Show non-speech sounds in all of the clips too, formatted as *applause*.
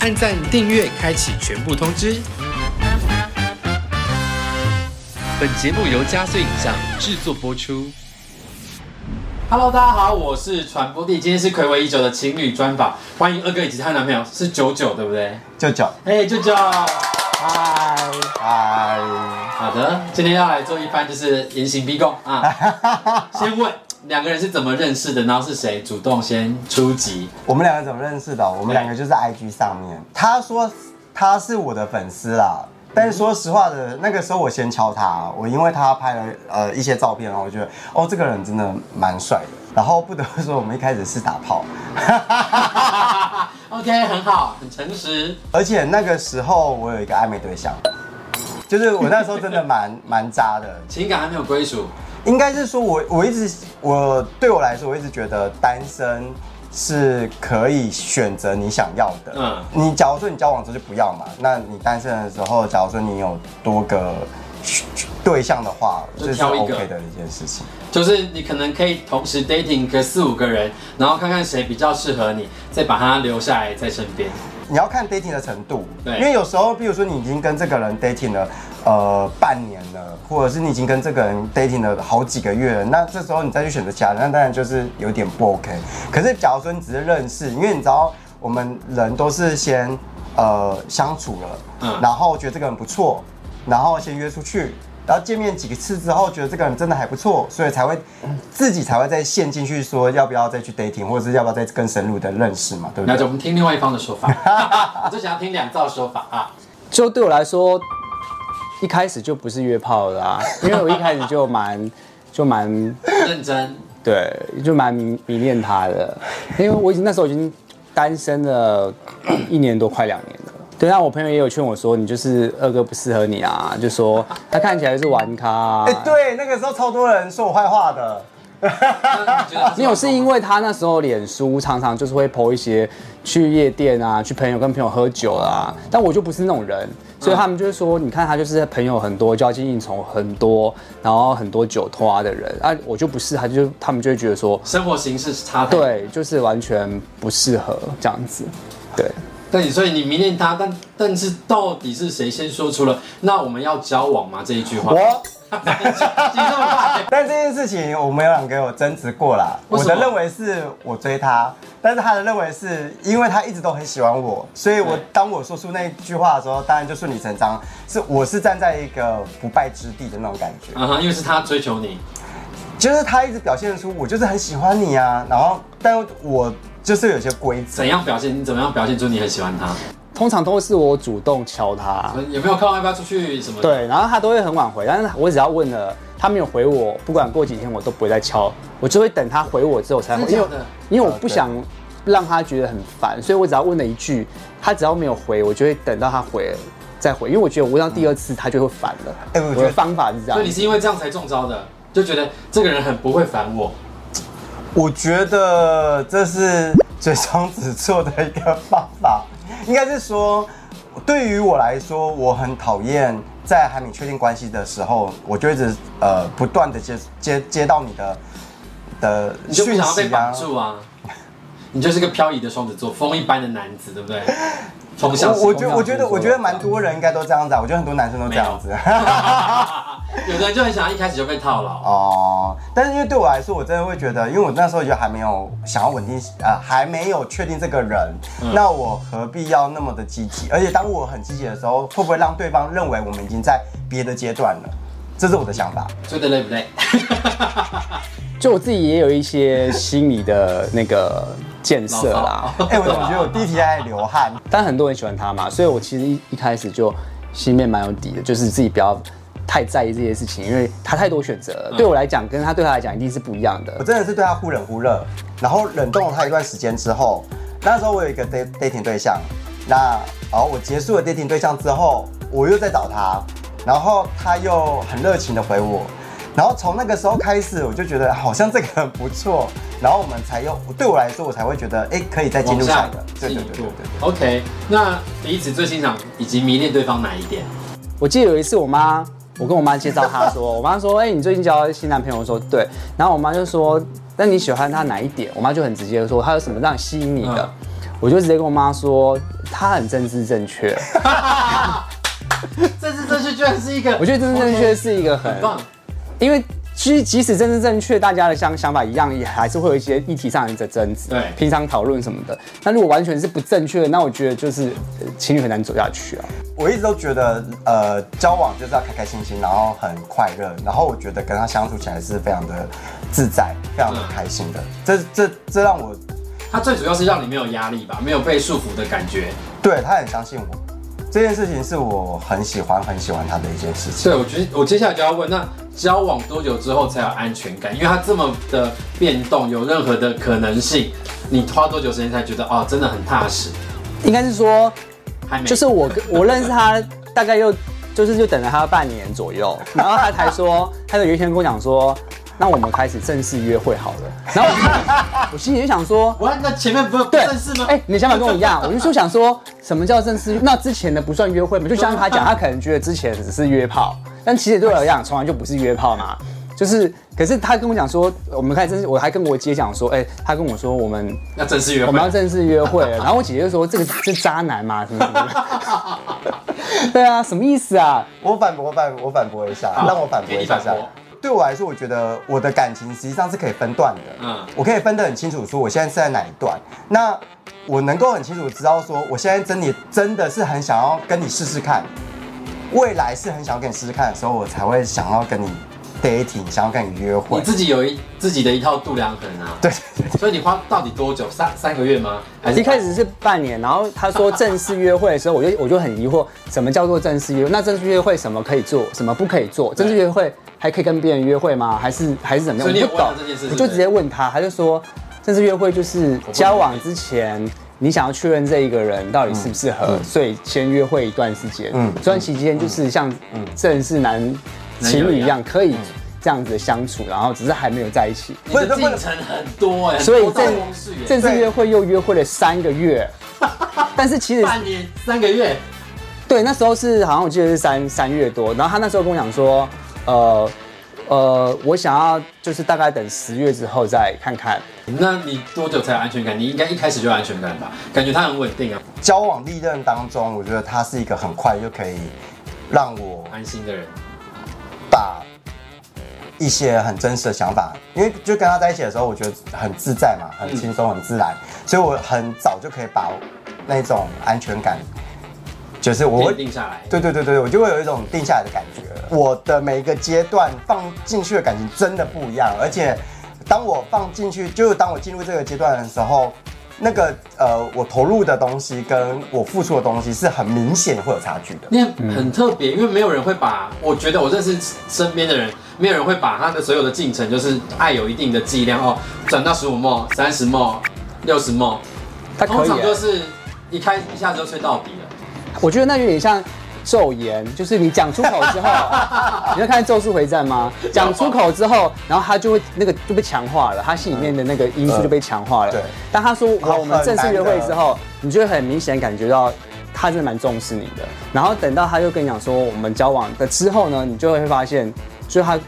按赞、订阅、开启全部通知。本节目由加岁影像制作播出。Hello，大家好，我是传播帝，今天是暌违已久的情侣专访，欢迎二哥以及他男朋友是九九，对不对？九九，哎，九九，嗨嗨，好的，今天要来做一番就是严刑逼供啊。*laughs* 先问两个人是怎么认识的，然后是谁主动先出击？我们两个怎么认识的？我们两个就是 IG 上面，他说他是我的粉丝啦。但是说实话的，那个时候我先敲他，我因为他拍了呃一些照片，然后我觉得哦这个人真的蛮帅的。然后不得不说，我们一开始是打炮，*laughs* OK，很好，很诚实。而且那个时候我有一个暧昧对象，就是我那时候真的蛮 *laughs* 蛮渣的。情感还没有归属，应该是说我我一直我对我来说，我一直觉得单身是可以选择你想要的。嗯嗯，你假如说你交往之后就不要嘛，那你单身的时候，假如说你有多个对象的话，这是 OK 的一件事情。就是你可能可以同时 dating 个四五个人，然后看看谁比较适合你，再把他留下来在身边。你要看 dating 的程度，对因为有时候，比如说你已经跟这个人 dating 了，呃，半年了，或者是你已经跟这个人 dating 了好几个月了，那这时候你再去选择其他人，那当然就是有点不 OK。可是假如说你只是认识，因为你知道我们人都是先呃相处了，嗯然后觉得这个人不错，然后先约出去。然后见面几次之后，觉得这个人真的还不错，所以才会自己才会再陷进去说要不要再去 dating，或者是要不要再更深入的认识嘛，对不对那就，？我们听另外一方的说法，*laughs* 我就想要听两造说法啊。就对我来说，一开始就不是约炮啦啊，因为我一开始就蛮 *laughs* 就蛮认真，对，就蛮迷迷恋他的，因为我已经那时候已经单身了一年多，快两年了。对，啊我朋友也有劝我说，你就是二哥不适合你啊，就说他看起来是玩咖、啊。哎、对，那个时候超多人说我坏话的。*laughs* 没有，是因为他那时候脸书常常就是会 PO 一些去夜店啊，去朋友跟朋友喝酒啊、但我就不是那种人，所以他们就是说，你看他就是朋友很多，交际应酬很多，然后很多酒托啊的人啊，我就不是，他就他们就会觉得说，生活形式是差。对，就是完全不适合这样子，对。对，所以你迷恋他，但但是到底是谁先说出了“那我们要交往吗”这一句话？我？*laughs* *laughs* 但这件事情我们有两个有争执过啦。我的认为是我追他，但是他的认为是因为他一直都很喜欢我，所以我当我说出那句话的时候，当然就顺理成章，是我是站在一个不败之地的那种感觉。啊哈，因为是他追求你，就是他一直表现出我就是很喜欢你啊，然后但我就是有些规则怎。样表现？你怎么样表现出你很喜欢他？通常都是我主动敲他，有没有看要不要出去什么？，对，然后他都会很晚回，但是我只要问了，他没有回我，不管过几天我都不会再敲，我就会等他回我之后才回，因为因为我不想让他觉得很烦，所以我只要问了一句，他只要没有回，我就会等到他回再回，因为我觉得我问到第二次他就会烦了。哎我觉得我的方法是这样所以你，是因为这样才中招的，就觉得这个人很不会烦我。我觉得这是嘴双子座的一个方法，应该是说，对于我来说，我很讨厌在还没确定关系的时候，我就一直呃不断的接接接到你的的讯息啊。绑住啊？*laughs* 你就是个漂移的双子座，风一般的男子，对不对？从小我我我觉得我觉得蛮多人应该都这样子啊，我觉得很多男生都这样子。有的人就很想要一开始就被套牢。哦，但是因为对我来说，我真的会觉得，因为我那时候就还没有想要稳定，呃，还没有确定这个人，嗯那我何必要那么的积极？而且当我很积极的时候，会不会让对方认为我们已经在别的阶段了？这是我的想法。追的累不累？*laughs* 就我自己也有一些心理的那个建设啦。哎、我总觉得我第一题在流汗？但很多人喜欢他嘛，所以我其实一一开始就心里面蛮有底的，就是自己不要太在意这些事情，因为他太多选择了。对我来讲，跟他对他来讲一定是不一样的我。真的是对他忽冷忽热，然后冷冻了他一段时间之后，那时候我有一个 date dating 对象，那然后我结束了 dating 对象之后，我又在找他，然后他又很热情的回我，然后从那个时候开始，我就觉得好像这个人不错，然后我们才又对我来说，我才会觉得哎、可以再进入下一个，对对对对对对。OK，那彼此最欣赏以及迷恋对方哪一点？我记得有一次我妈，我跟我妈介绍他说，我妈说，哎、你最近交新男朋友？我说对，然后我妈就说，那你喜欢他哪一点？我妈就很直接的说，他有什么让你吸引你的？嗯我就直接跟我妈说，他很政治正确。*laughs* 政治正确居然是一个，我觉得政治正确是一个很很棒。因为其实即使政治正确，大家的想想法一样，也还是会有一些议题上的争执，对平常讨论什么的。那如果完全是不正确的，那我觉得就是呃情侣很难走下去啊。我一直都觉得，呃，交往就是要开开心心，然后很快乐，然后我觉得跟他相处起来是非常的自在，非常的开心的。这这这让我他最主要是让你没有压力吧，没有被束缚的感觉。对他很相信我，这件事情是我很喜欢很喜欢他的一件事情。对，我觉得我接下来就要问，那交往多久之后才有安全感？因为他这么的变动，有任何的可能性，你花多久时间才觉得哦，真的很踏实？应该是说，还没，就是我跟我认识他大概又就是就等了他半年左右，*laughs* 然后他才说，他就有一天跟我讲说，那我们开始正式约会好了。然后我 *laughs* 我心里就想说，我，那前面不是对，正式吗？哎、你的想法跟我一样，我就说想说，什么叫正式？那之前的不算约会吗？就像他讲，他可能觉得之前只是约炮，但其实对我来讲，从来就不是约炮嘛。就是，可是他跟我讲说，我们开始正式，我还跟我姐讲说，哎、他跟我说我们要正式约会我们要正式约会了，*laughs* 然后我姐姐就说这个是渣男嘛，什么什么的。*laughs* 对啊，什么意思啊？我反驳，我反我反驳一下，好让我反驳一下下。对我来说，我觉得我的感情实际上是可以分段的。嗯嗯，我可以分得很清楚，说我现在是在哪一段。那我能够很清楚知道说，我现在真的真的是很想要跟你试试看，未来是很想要跟你试试看的时候，我才会想要跟你 dating，想要跟你约会你会。自己有一自己的一套度量衡啊。对对对，所以你花到底多久？三三个月吗？还是一开始是半年，然后他说正式约会的时候，我就 *laughs* 我就很疑惑，什么叫做正式约会？那正式约会什么可以做，什么不可以做？正式约会还可以跟别人约会吗？还是还是怎么样？所以你有我不懂问他这件事是不是我就直接问他，他就说正式约会就是交往之前。你想要确认这一个人到底适不适合，所以先约会一段时间。嗯嗯，这段期间就是像正式男情侣一样，可以这样子的相处，然后只是还没有在一起。你的进程很多哎，所以正正式约会又约会了三个月，*laughs* 但是其实半年三个月，对那时候是好像我记得是三三月多，然后他那时候跟我讲说，呃呃，我想要就是大概等十月之后再看看。那你多久才有安全感？你应该一开始就有安全感吧？感觉他很稳定啊，交往历任当中，我觉得他是一个很快就可以让我安心的人。把一些很真实的想法，因为就跟他在一起的时候，我觉得很自在嘛，很轻松，很自然，所以我很早就可以把那种安全感，就是我会定下来。对对对对，我就会有一种定下来的感觉。我的每一个阶段放进去的感情真的不一样，而且当我放进去，就是当我进入这个阶段的时候，那个呃，我投入的东西跟我付出的东西是很明显会有差距的。那很很特别，因为没有人会把，我觉得我认识身边的人，没有人会把他的所有的进程，就是爱有一定的剂量哦，转到十五梦、三十梦、六十梦，通常就是一开一下子就吹到底了。我觉得那有点像咒言，就是你讲出口之后，*laughs* 你在看《咒术回战》吗？讲出口之后，然后他就会那个就被强化了，他心里面的那个因素就被强化了。对当他说好，我我们正式约会之很后，你就会很明显感觉到他真的蛮重视你的。然后等到他又跟你讲说我们交往的之后呢，你就会发现，就是他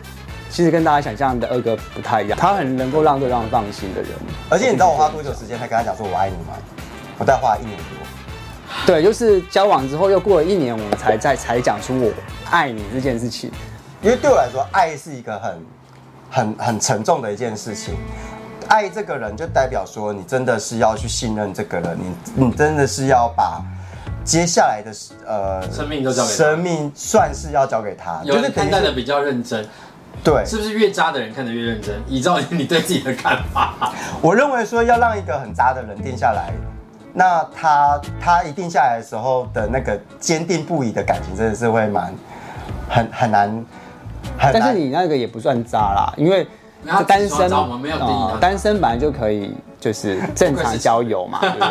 其实跟大家想象的二哥不太一样，他很能够让对方放心的人。而且你知道我花多久时间才跟他讲说我爱你吗？我大概花了一年多。对，就是交往之后又过了一年，我们才在才讲出我爱你这件事情。因为对我来说，爱是一个很、很、很沉重的一件事情。爱这个人，就代表说你真的是要去信任这个人，你你真的是要把接下来的呃生命都交给他生命算是要交给他，有人看待的比较认真，对。是不是越渣的人看得越认真？依照你对自己的看法，我认为说要让一个很渣的人定下来，那他他一定下来的时候的那个坚定不移的感情，真的是会蛮很很难很难。但是你那个也不算渣啦，因为单身自己说渣我们没有定义呃单身本来就可以就是正常交友嘛，*laughs* 对不对？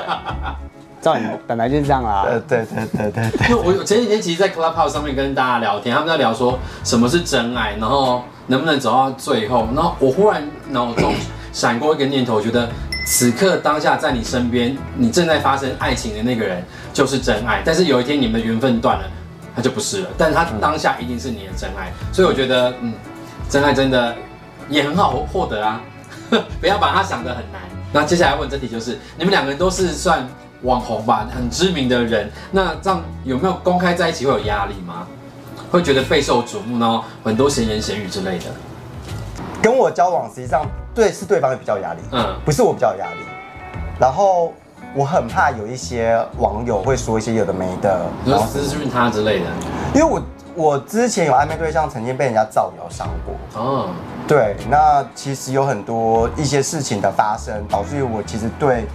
照你本来就是这样啦。呃对对对对对。因为我前几天其实，在 Clubhouse 上面跟大家聊天，他们在聊说什么是真爱，然后能不能走到最后。然后我忽然脑中闪过一个念头，我觉得此刻当下在你身边，你正在发生爱情的那个人就是真爱。但是有一天你们的缘分断了，他就不是了。但他当下一定是你的真爱，所以我觉得，嗯，真爱真的也很好获得啊。*laughs* 不要把它想得很难。那接下来问这题就是，你们两个人都是算网红吧，很知名的人，那这样有没有公开在一起会有压力吗？会觉得备受瞩目，呢很多闲言闲语之类的。跟我交往，实际上对是对方比较有压力，嗯，不是我比较有压力。然后我很怕有一些网友会说一些有的没的，你说私讯他之类的。因为我我之前有暧昧对象，曾经被人家造谣伤过。哦，对，那其实有很多一些事情的发生，导致于我其实对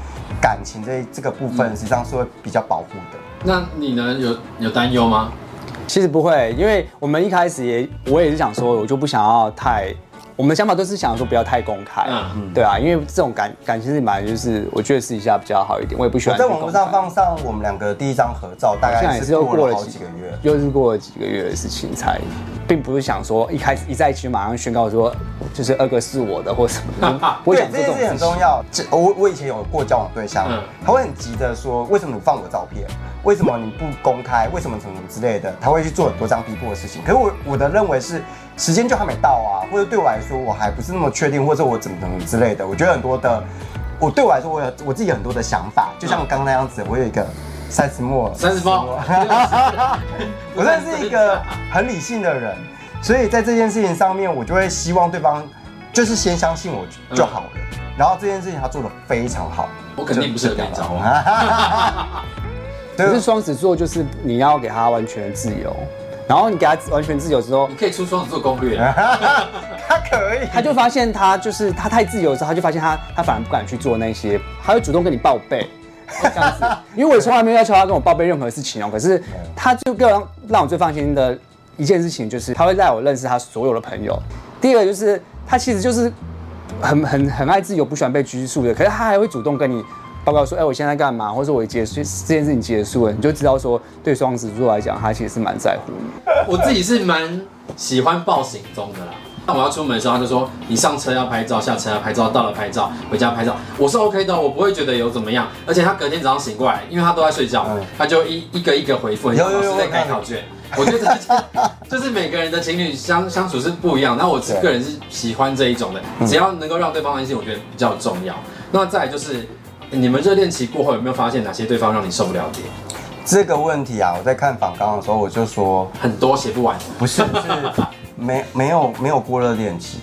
感情这这个部分，实际上是会比较保护的。那你呢？有有担忧吗？其实不会，因为我们一开始也，我也是想说，我就不想要太，我们的想法都是想说不要太公开，嗯对啊，因为这种感感情是本来就是，我觉得私底下比较好一点，我也不喜欢在网络上放上我们两个第一张合照，大概是现在也是又过了好几几个月。又是过了几个月的事情才，并不是想说一开始一在一起就马上宣告说，就是二哥是我的或什么的，*laughs* 对想，这件事情很。重要。这我我以前有过交往对象，嗯他会很急着说，为什么你放我照片？为什么你不公开？为什么什么什么之类的？他会去做很多这样逼迫的事情。可是我我的认为是，时间就还没到啊，或者对我来说我还不是那么确定，或者我怎么怎么之类的。我觉得很多的，我对我来说我有我自己有很多的想法，就像刚刚那样子，我有一个三十末，三十包。*laughs* 我真的是一个很理性的人，所以在这件事情上面，我就会希望对方就是先相信我就好了。然后这件事情他做的非常好，我肯定不适合跟你交往。可是双子座就是你要给他完全自由，然后你给他完全自由之后你，可以出双子座攻略。*laughs* 他可以，他就发现他就是他太自由之后，他就发现他他反而不敢去做那些，他会主动跟你报备。这样子，*laughs* 因为我从来没有要求他跟我报备任何事情哦。可是他就给我让让我最放心的一件事情，就是他会带我认识他所有的朋友。第二个就是他其实就是很很很爱自由，不喜欢被拘束的。可是他还会主动跟你报告说，哎、我现在干嘛，或者我结束这件事情结束了，你就知道说，对双子座来讲，他其实是蛮在乎你。我自己是蛮喜欢报行踪的啦。那我要出门的时候，他就说你上车要拍照，下车要拍照，到了拍照，回家拍照，我是 OK 的，我不会觉得有怎么样。而且他隔天早上醒过来，因为他都在睡觉，嗯他就一一个一个回复，有有有老师在改考卷。我觉得这 *laughs* 就是每个人的情侣相相处是不一样。那我对个人是喜欢这一种的，只要能够让对方安心，我觉得比较重要。那再来就是你们热恋期过后有没有发现哪些对方让你受不了的？这个问题啊，我在看访纲的时候我就说，很多写不完，不是是没没有没有过热恋期，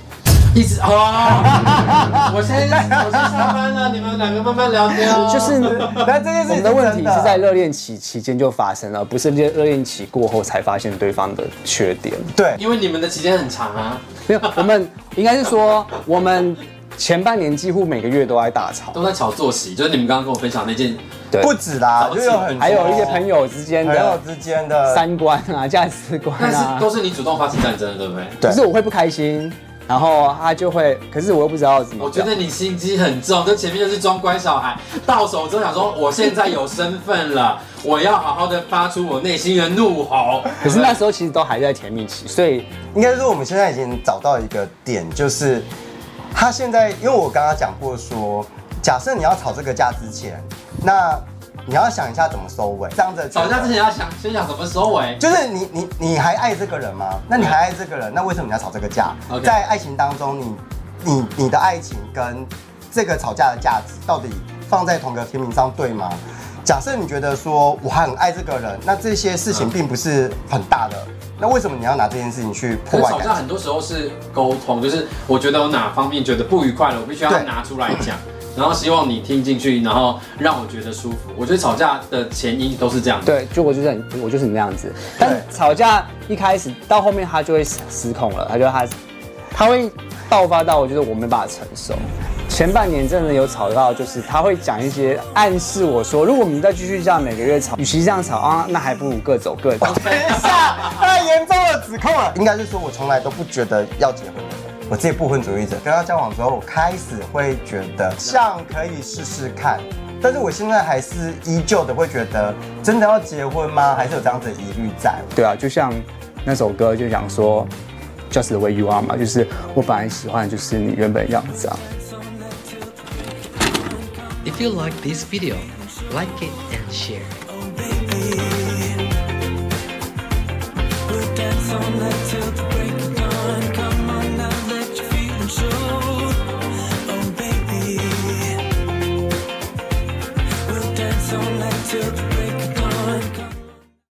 一直 *laughs* 哦，我先我先下班了，你们两个慢慢聊天哦。就是但这件事情我们的问题是在热恋期期间就发生了，不是热热恋期过后才发现对方的缺点。对，因为你们的期间很长啊，没有，我们应该是说，我们前半年几乎每个月都在大吵，都在吵作息，就是你们刚刚跟我分享那件，对不止啦，就有很还有一些朋友之间朋友的之间的三观啊、价值观但是啊，都是你主动发起战争的，对不对？对可是我会不开心，然后他就会，可是我又不知道怎么。我觉得你心机很重，就前面就是装乖小孩，到手之后想说我现在有身份了，我要好好的发出我内心的怒吼。可是那时候其实都还在甜蜜期，所以应该说我们现在已经找到一个点，就是他现在，因为我刚刚讲过说，假设你要吵这个架之前，那你要想一下怎么收尾。这样子吵架之前要想先想怎么收尾。就是你你你还爱这个人吗？那你还爱这个人，那为什么你要吵这个架在爱情当中，你你你的爱情跟这个吵架的价值到底放在同个天平上对吗？假设你觉得说我很爱这个人，那这些事情并不是很大的，那为什么你要拿这件事情去吵破坏感情？架很多时候是沟通，就是我觉得我哪方面觉得不愉快了，我必须要拿出来讲，然后希望你听进去，然后让我觉得舒服。我觉得吵架的前因都是这样。，对，就我就是很我就是你那样子。但吵架一开始到后面他就会失失控了，他就他他会爆发到我觉得我没办法承受。前半年真的有吵到，就是他会讲一些暗示我说，如果我们再继续这样每个月吵，与其这样吵啊，那还不如各走各的。等一下，太严重的指控了。应该是说，我从来都不觉得要结婚的，我自己不婚主义者。跟他交往之后，我开始会觉得像可以试试看，但是我现在还是依旧的会觉得，真的要结婚吗？还是有这样子的疑虑在。对啊，就像那首歌就讲说，Just the way you are 嘛，就是我本来喜欢的就是你原本的样子啊。You like this video, like it and share. dance